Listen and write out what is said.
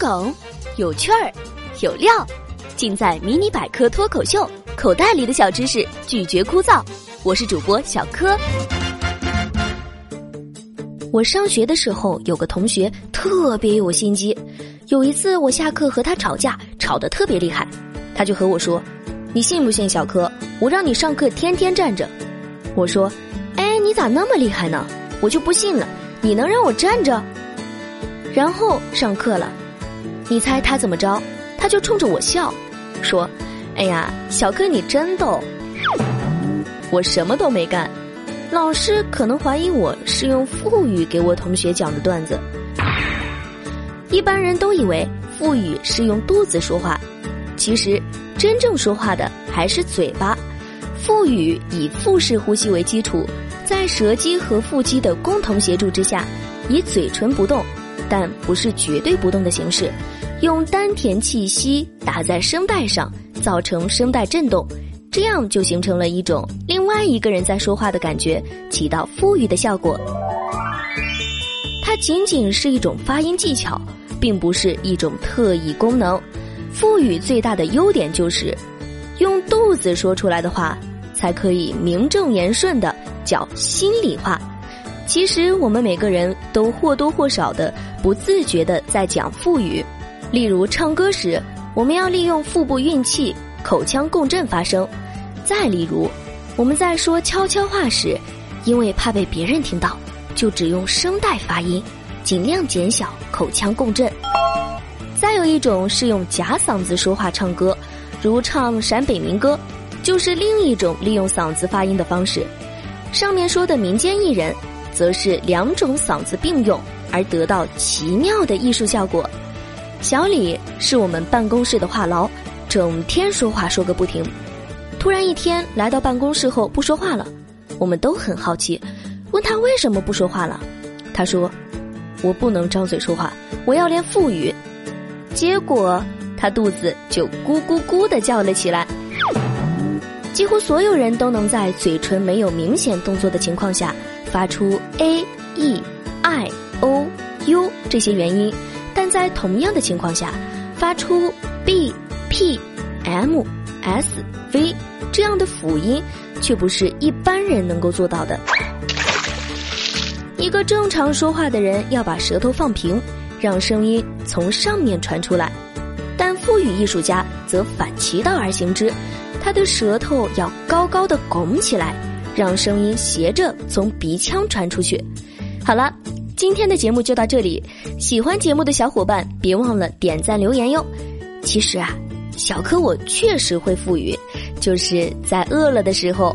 梗，有趣儿，有料，尽在《迷你百科脱口秀》。口袋里的小知识，拒绝枯燥。我是主播小柯。我上学的时候，有个同学特别有心机。有一次，我下课和他吵架，吵得特别厉害，他就和我说：“你信不信，小柯？我让你上课天天站着。”我说：“哎，你咋那么厉害呢？我就不信了，你能让我站着？”然后上课了，你猜他怎么着？他就冲着我笑，说：“哎呀，小柯你真逗。”我什么都没干，老师可能怀疑我是用腹语给我同学讲的段子。一般人都以为腹语是用肚子说话，其实真正说话的还是嘴巴。腹语以腹式呼吸为基础，在舌肌和腹肌的共同协助之下，以嘴唇不动。但不是绝对不动的形式，用丹田气息打在声带上，造成声带震动，这样就形成了一种另外一个人在说话的感觉，起到赋予的效果。它仅仅是一种发音技巧，并不是一种特异功能。赋予最大的优点就是，用肚子说出来的话，才可以名正言顺的叫心里话。其实我们每个人都或多或少的不自觉的在讲腹语，例如唱歌时，我们要利用腹部运气、口腔共振发声；再例如，我们在说悄悄话时，因为怕被别人听到，就只用声带发音，尽量减小口腔共振。再有一种是用假嗓子说话唱歌，如唱陕北民歌，就是另一种利用嗓子发音的方式。上面说的民间艺人。则是两种嗓子并用而得到奇妙的艺术效果。小李是我们办公室的话痨，整天说话说个不停。突然一天来到办公室后不说话了，我们都很好奇，问他为什么不说话了。他说：“我不能张嘴说话，我要练腹语。”结果他肚子就咕咕咕的叫了起来。几乎所有人都能在嘴唇没有明显动作的情况下。发出 a e i o u 这些元音，在同样的情况下，发出 b p m s v 这样的辅音，却不是一般人能够做到的。一个正常说话的人要把舌头放平，让声音从上面传出来，但腹语艺术家则反其道而行之，他的舌头要高高的拱起来。让声音斜着从鼻腔传出去。好了，今天的节目就到这里。喜欢节目的小伙伴别忘了点赞留言哟。其实啊，小柯我确实会腹语，就是在饿了的时候